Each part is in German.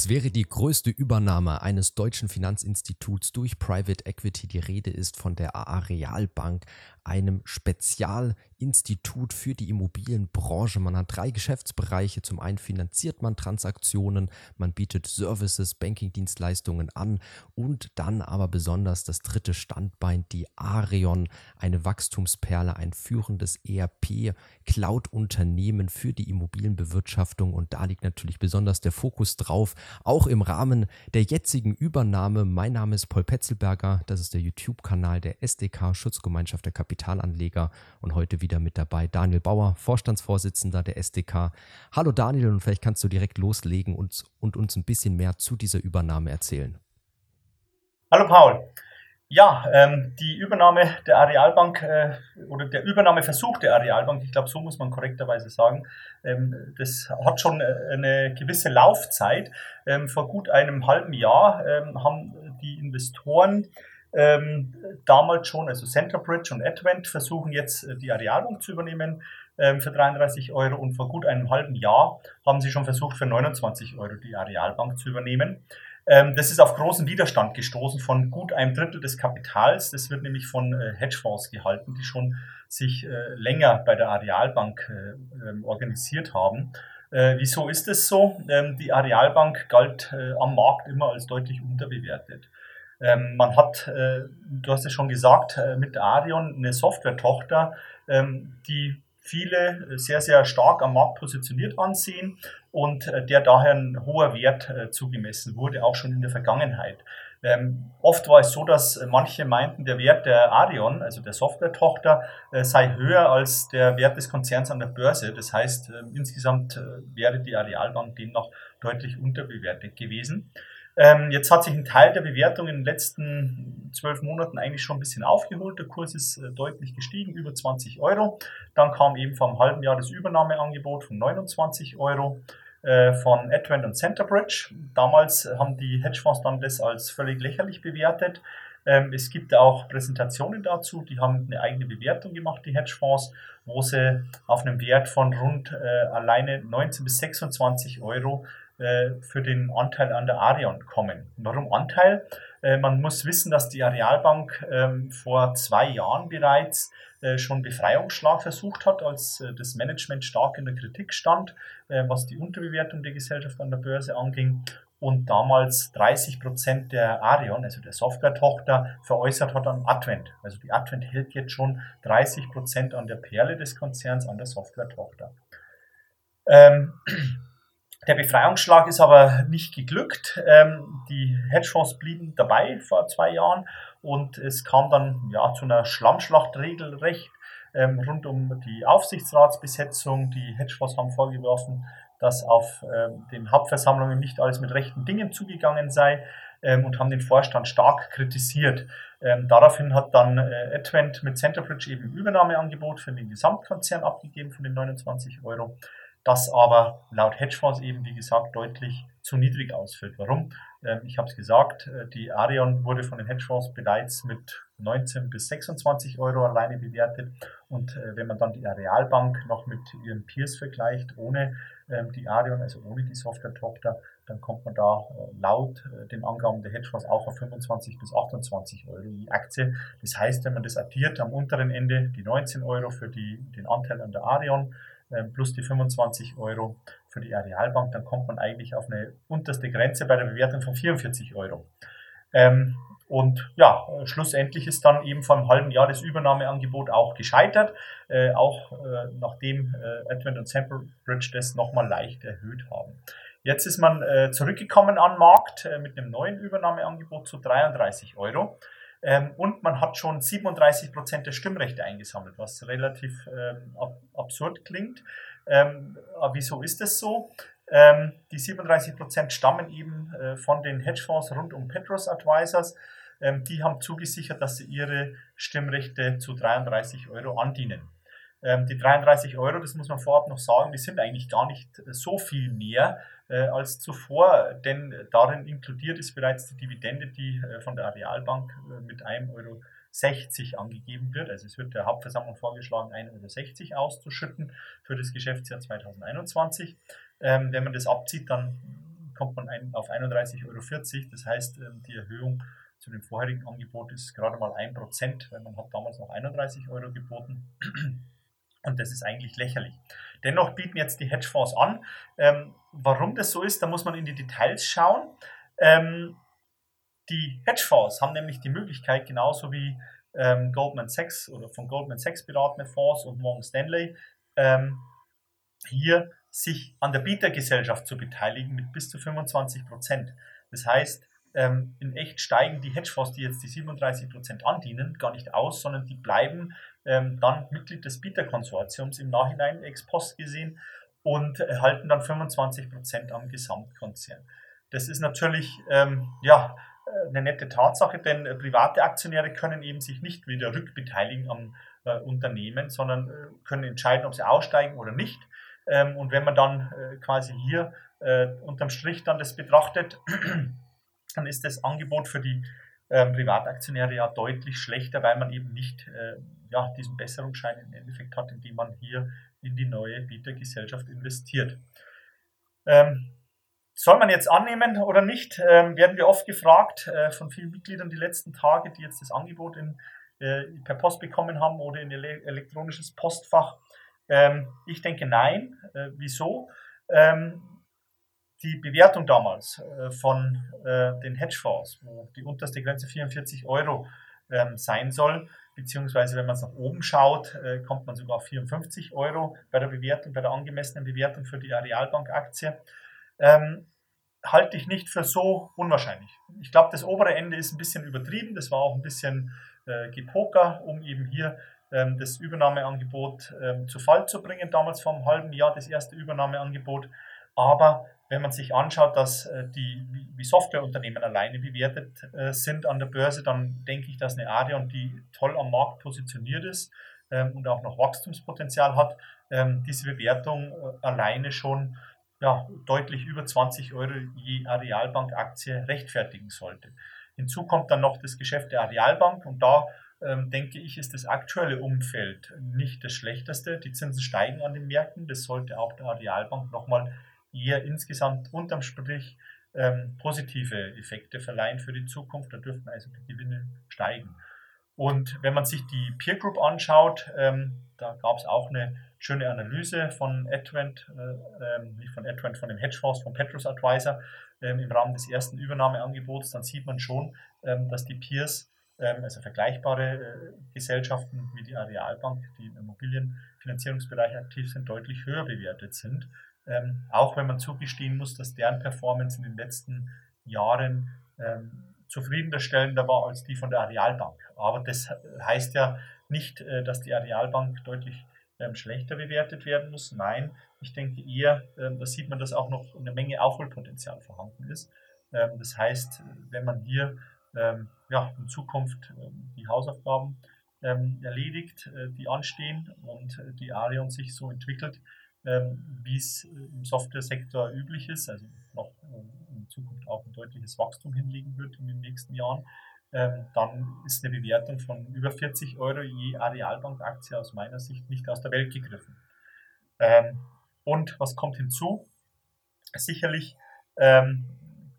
Es wäre die größte Übernahme eines deutschen Finanzinstituts durch Private Equity. Die Rede ist von der Arealbank, einem Spezialinstitut für die Immobilienbranche. Man hat drei Geschäftsbereiche. Zum einen finanziert man Transaktionen, man bietet Services, Bankingdienstleistungen an und dann aber besonders das dritte Standbein, die Arion, eine Wachstumsperle, ein führendes ERP-Cloud-Unternehmen für die Immobilienbewirtschaftung. Und da liegt natürlich besonders der Fokus drauf, auch im Rahmen der jetzigen Übernahme. Mein Name ist Paul Petzelberger, das ist der YouTube-Kanal der SDK Schutzgemeinschaft der Kapitalanleger und heute wieder mit dabei Daniel Bauer, Vorstandsvorsitzender der SDK. Hallo Daniel und vielleicht kannst du direkt loslegen und, und uns ein bisschen mehr zu dieser Übernahme erzählen. Hallo Paul. Ja, ähm, die Übernahme der Arealbank äh, oder der Übernahmeversuch der Arealbank, ich glaube, so muss man korrekterweise sagen, ähm, das hat schon äh, eine gewisse Laufzeit. Ähm, vor gut einem halben Jahr ähm, haben die Investoren ähm, damals schon, also Centerbridge und Advent versuchen jetzt äh, die Arealbank zu übernehmen ähm, für 33 Euro und vor gut einem halben Jahr haben sie schon versucht für 29 Euro die Arealbank zu übernehmen. Ähm, das ist auf großen Widerstand gestoßen von gut einem Drittel des Kapitals. Das wird nämlich von äh, Hedgefonds gehalten, die schon sich äh, länger bei der Arealbank äh, ähm, organisiert haben. wieso ist es so? Ähm, die Arealbank galt am Markt immer als deutlich unterbewertet. Man hat, du hast es schon gesagt, mit Arion eine Software-Tochter, die viele sehr, sehr stark am Markt positioniert ansehen und äh, der daher ein hoher Wert äh, zugemessen wurde, auch schon in der Vergangenheit. Ähm, oft war es so, dass manche meinten, der Wert der Arion, also der Software-Tochter, äh, sei höher als der Wert des Konzerns an der Börse. Das heißt, äh, insgesamt äh, wäre die Arealbank demnach deutlich unterbewertet gewesen. Ähm, jetzt hat sich ein Teil der Bewertung in den letzten zwölf Monaten eigentlich schon ein bisschen aufgeholt. Der Kurs ist äh, deutlich gestiegen, über 20 Euro. Dann kam eben vor einem halben Jahr das Übernahmeangebot von 29 Euro äh, von Advent und Centerbridge. Damals haben die Hedgefonds dann das als völlig lächerlich bewertet. Ähm, es gibt auch Präsentationen dazu, die haben eine eigene Bewertung gemacht, die Hedgefonds, wo sie auf einem Wert von rund äh, alleine 19 bis 26 Euro äh, für den Anteil an der Arion kommen. Warum Anteil? Äh, man muss wissen, dass die Arealbank ähm, vor zwei Jahren bereits äh, schon Befreiungsschlag versucht hat, als das Management stark in der Kritik stand, was die Unterbewertung der Gesellschaft an der Börse anging und damals 30 Prozent der Arion, also der Software-Tochter, veräußert hat an Advent. Also die Advent hält jetzt schon 30 Prozent an der Perle des Konzerns, an der Software-Tochter. Ähm, der Befreiungsschlag ist aber nicht geglückt. Ähm, die Hedgefonds blieben dabei vor zwei Jahren und es kam dann ja zu einer Schlammschlacht regelrecht ähm, rund um die Aufsichtsratsbesetzung. Die Hedgefonds haben vorgeworfen, dass auf ähm, den Hauptversammlungen nicht alles mit rechten Dingen zugegangen sei ähm, und haben den Vorstand stark kritisiert. Ähm, daraufhin hat dann äh, Advent mit Centerbridge eben Übernahmeangebot für den Gesamtkonzern abgegeben von den 29 Euro das aber laut Hedgefonds eben, wie gesagt, deutlich zu niedrig ausfällt. Warum? Ähm, ich habe es gesagt, äh, die Arion wurde von den Hedgefonds bereits mit 19 bis 26 Euro alleine bewertet. Und äh, wenn man dann die Arealbank noch mit ihren Peers vergleicht, ohne ähm, die Arion, also ohne die Software-Tochter, dann kommt man da äh, laut den Angaben der Hedgefonds auch auf 25 bis 28 Euro je Aktie. Das heißt, wenn man das addiert, am unteren Ende die 19 Euro für die, den Anteil an der Arion, plus die 25 Euro für die Arealbank, dann kommt man eigentlich auf eine unterste Grenze bei der Bewertung von 44 Euro. Ähm, und ja, schlussendlich ist dann eben vor einem halben Jahr das Übernahmeangebot auch gescheitert, äh, auch äh, nachdem äh, Advent und Samplebridge das nochmal leicht erhöht haben. Jetzt ist man äh, zurückgekommen an Markt äh, mit einem neuen Übernahmeangebot zu 33 Euro. Ähm, und man hat schon 37 Prozent der Stimmrechte eingesammelt, was relativ ähm, ab absurd klingt. Ähm, wieso ist das so? Ähm, die 37 Prozent stammen eben äh, von den Hedgefonds rund um Petros Advisors. Ähm, die haben zugesichert, dass sie ihre Stimmrechte zu 33 Euro andienen. Ähm, die 33 Euro, das muss man vorab noch sagen, die sind eigentlich gar nicht so viel mehr äh, als zuvor, denn darin inkludiert ist bereits die Dividende, die äh, von der Arealbank äh, mit 1,60 Euro 60 angegeben wird. Also es wird der Hauptversammlung vorgeschlagen, 1,60 Euro auszuschütten für das Geschäftsjahr 2021. Ähm, wenn man das abzieht, dann kommt man ein, auf 31,40 Euro. Das heißt, ähm, die Erhöhung zu dem vorherigen Angebot ist gerade mal 1%, weil man hat damals noch 31 Euro geboten. Und das ist eigentlich lächerlich. Dennoch bieten jetzt die Hedgefonds an. Ähm, warum das so ist, da muss man in die Details schauen. Ähm, die Hedgefonds haben nämlich die Möglichkeit, genauso wie ähm, Goldman Sachs oder von Goldman Sachs beratene Fonds und Morgan Stanley, ähm, hier sich an der Bietergesellschaft zu beteiligen mit bis zu 25 Prozent. Das heißt, ähm, in echt steigen die Hedgefonds, die jetzt die 37 Prozent andienen, gar nicht aus, sondern die bleiben ähm, dann Mitglied des Bieterkonsortiums im Nachhinein ex post gesehen und erhalten dann 25 Prozent am Gesamtkonzern. Das ist natürlich ähm, ja, eine nette Tatsache, denn äh, private Aktionäre können eben sich nicht wieder rückbeteiligen am äh, Unternehmen, sondern äh, können entscheiden, ob sie aussteigen oder nicht. Ähm, und wenn man dann äh, quasi hier äh, unterm Strich dann das betrachtet, dann ist das Angebot für die ähm, Privataktionäre ja deutlich schlechter, weil man eben nicht äh, ja, diesen Besserungsschein im Endeffekt hat, indem man hier in die neue Bietergesellschaft investiert. Ähm, soll man jetzt annehmen oder nicht, ähm, werden wir oft gefragt äh, von vielen Mitgliedern die letzten Tage, die jetzt das Angebot in, äh, per Post bekommen haben oder in ele elektronisches Postfach. Ähm, ich denke nein. Äh, wieso? Ähm, die Bewertung damals äh, von äh, den Hedgefonds, wo die unterste Grenze 44 Euro ähm, sein soll, beziehungsweise wenn man es nach oben schaut, äh, kommt man sogar auf 54 Euro bei der Bewertung, bei der angemessenen Bewertung für die Arealbank-Aktie ähm, halte ich nicht für so unwahrscheinlich. Ich glaube, das obere Ende ist ein bisschen übertrieben. Das war auch ein bisschen äh, Gepoker, um eben hier ähm, das Übernahmeangebot ähm, zu Fall zu bringen. Damals vor einem halben Jahr das erste Übernahmeangebot. Aber wenn man sich anschaut, dass äh, die wie Softwareunternehmen alleine bewertet äh, sind an der Börse, dann denke ich, dass eine Arion, die toll am Markt positioniert ist ähm, und auch noch Wachstumspotenzial hat, ähm, diese Bewertung äh, alleine schon ja, deutlich über 20 Euro je Arealbank-Aktie rechtfertigen sollte. Hinzu kommt dann noch das Geschäft der Arealbank und da ähm, denke ich, ist das aktuelle Umfeld nicht das schlechteste. Die Zinsen steigen an den Märkten, das sollte auch der Arealbank nochmal eher insgesamt unterm Strich ähm, positive Effekte verleihen für die Zukunft. Da dürften also die Gewinne steigen. Und wenn man sich die Peer Group anschaut, ähm, da gab es auch eine schöne Analyse von Advent, äh, ähm, nicht von Advent, von dem Hedgefonds, von Petrus Advisor ähm, im Rahmen des ersten Übernahmeangebots, dann sieht man schon, ähm, dass die Peers, ähm, also vergleichbare äh, Gesellschaften wie die Arealbank, die im Immobilienfinanzierungsbereich aktiv sind, deutlich höher bewertet sind. Ähm, auch wenn man zugestehen muss, dass deren Performance in den letzten Jahren ähm, zufriedenstellender war als die von der Arealbank. Aber das heißt ja nicht, äh, dass die Arealbank deutlich ähm, schlechter bewertet werden muss. Nein, ich denke eher, ähm, da sieht man, dass auch noch eine Menge Aufholpotenzial vorhanden ist. Ähm, das heißt, wenn man hier ja, in Zukunft die Hausaufgaben erledigt, äh, die anstehen und äh, die Arion sich so entwickelt, wie es im Software-Sektor üblich ist, also noch in Zukunft auch ein deutliches Wachstum hinlegen wird in den nächsten Jahren, ähm, dann ist eine Bewertung von über 40 Euro je Arealbank-Aktie aus meiner Sicht nicht aus der Welt gegriffen. Ähm, und was kommt hinzu? Sicherlich ähm,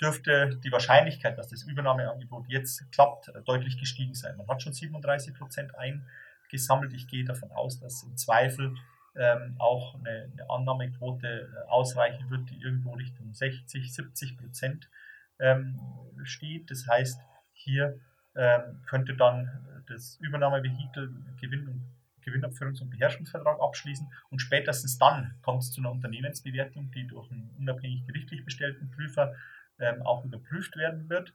dürfte die Wahrscheinlichkeit, dass das Übernahmeangebot jetzt klappt, deutlich gestiegen sein. Man hat schon 37 Prozent eingesammelt. Ich gehe davon aus, dass im Zweifel ähm, auch eine, eine, Annahmequote äh, ausreichen wird, die irgendwo Richtung 60, 70 Prozent ähm, steht. Das heißt, hier ähm, könnte dann das Übernahmevehikel Gewinn Gewinnabführungs- und Beherrschungsvertrag abschließen und spätestens dann kommt es zu einer Unternehmensbewertung, die durch einen unabhängig gerichtlich bestellten Prüfer ähm, auch überprüft werden wird.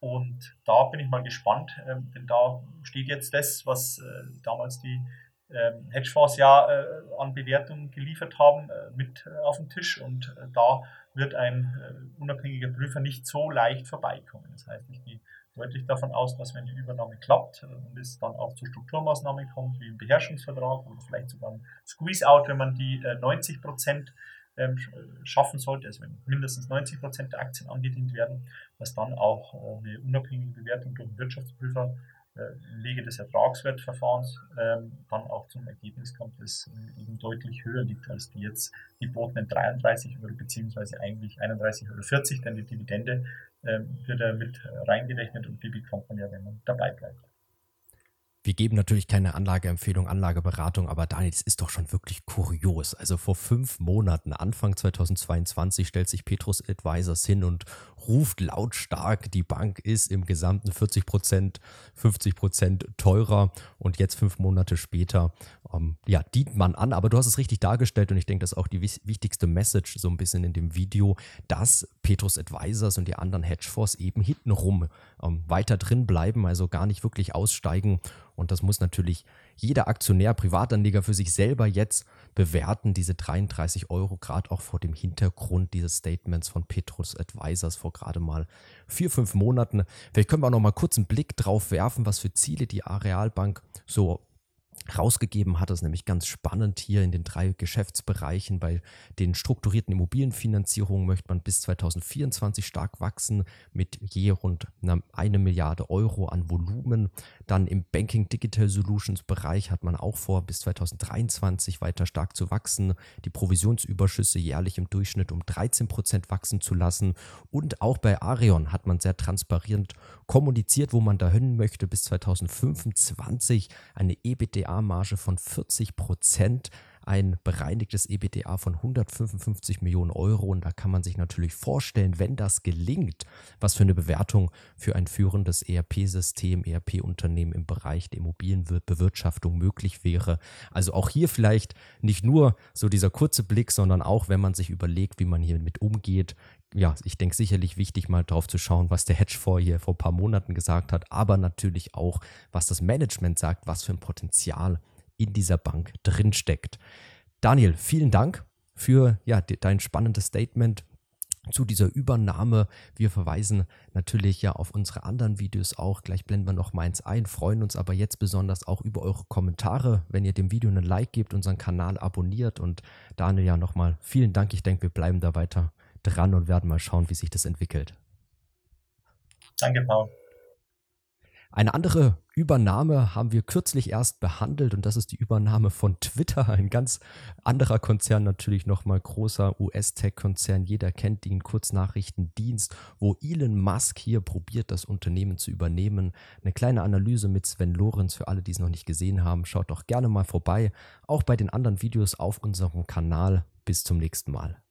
Und da bin ich mal gespannt, ähm, denn da steht jetzt das, was äh, damals die Hedgefonds ja äh, an Bewertungen geliefert haben, äh, mit äh, auf den Tisch und da wird ein unabhängiger Prüfer nicht so leicht vorbeikommen. Das heißt, ich gehe deutlich davon aus, dass wenn die Übernahme klappt und es dann auch zu Strukturmaßnahmen kommt, wie ein Beherrschungsvertrag oder vielleicht sogar ein Squeeze-Out, wenn man die 90 äh, Prozent ähm, schaffen sollte, also wenn mindestens 90 Prozent der Aktien angedient werden, dass dann auch eine unabhängige Bewertung durch einen Wirtschaftsprüfer Lege des Ertragswertverfahrens ähm, dann auch zum Ergebnis kommt, das eben deutlich höher liegt als die jetzt gebotenen 33 Euro beziehungsweise eigentlich 31,40 Euro, denn die Dividende ähm, wird ja mit reingerechnet und die bekommt man ja, wenn man dabei bleibt. Wir geben natürlich keine Anlageempfehlung, Anlageberatung, aber Daniel, das ist doch schon wirklich kurios. Also vor fünf Monaten, Anfang 2022, stellt sich Petrus Advisors hin und ruft lautstark, die Bank ist im Gesamten 40 Prozent, 50 Prozent teurer und jetzt fünf Monate später, ähm, ja, dient man an. Aber du hast es richtig dargestellt und ich denke, das ist auch die wichtigste Message so ein bisschen in dem Video, dass Petrus Advisors und die anderen Hedgefonds eben hintenrum ähm, weiter drin bleiben, also gar nicht wirklich aussteigen und das muss natürlich jeder Aktionär, Privatanleger für sich selber jetzt bewerten, diese 33 Euro, gerade auch vor dem Hintergrund dieses Statements von Petrus Advisors vor gerade mal vier, fünf Monaten. Vielleicht können wir auch noch mal kurz einen Blick drauf werfen, was für Ziele die Arealbank so rausgegeben hat. Das ist nämlich ganz spannend hier in den drei Geschäftsbereichen. Bei den strukturierten Immobilienfinanzierungen möchte man bis 2024 stark wachsen mit je rund eine Milliarde Euro an Volumen. Dann im Banking Digital Solutions Bereich hat man auch vor, bis 2023 weiter stark zu wachsen, die Provisionsüberschüsse jährlich im Durchschnitt um 13 Prozent wachsen zu lassen. Und auch bei Arion hat man sehr transparent kommuniziert, wo man da hin möchte, bis 2025 eine EBITDA EBITDA-Marge von 40 Prozent, ein bereinigtes EBITDA von 155 Millionen Euro. Und da kann man sich natürlich vorstellen, wenn das gelingt, was für eine Bewertung für ein führendes ERP-System, ERP-Unternehmen im Bereich der Immobilienbewirtschaftung möglich wäre. Also auch hier vielleicht nicht nur so dieser kurze Blick, sondern auch, wenn man sich überlegt, wie man hier mit umgeht, ja, ich denke sicherlich wichtig, mal drauf zu schauen, was der Hedgefonds hier vor ein paar Monaten gesagt hat, aber natürlich auch, was das Management sagt, was für ein Potenzial in dieser Bank drinsteckt. Daniel, vielen Dank für ja, dein spannendes Statement zu dieser Übernahme. Wir verweisen natürlich ja auf unsere anderen Videos auch. Gleich blenden wir noch meins ein, freuen uns aber jetzt besonders auch über eure Kommentare, wenn ihr dem Video einen Like gebt, unseren Kanal abonniert und Daniel ja nochmal vielen Dank. Ich denke, wir bleiben da weiter dran und werden mal schauen, wie sich das entwickelt. Danke, Paul. Eine andere Übernahme haben wir kürzlich erst behandelt und das ist die Übernahme von Twitter, ein ganz anderer Konzern, natürlich nochmal großer US-Tech-Konzern. Jeder kennt den Kurznachrichtendienst, wo Elon Musk hier probiert, das Unternehmen zu übernehmen. Eine kleine Analyse mit Sven Lorenz für alle, die es noch nicht gesehen haben. Schaut doch gerne mal vorbei, auch bei den anderen Videos auf unserem Kanal. Bis zum nächsten Mal.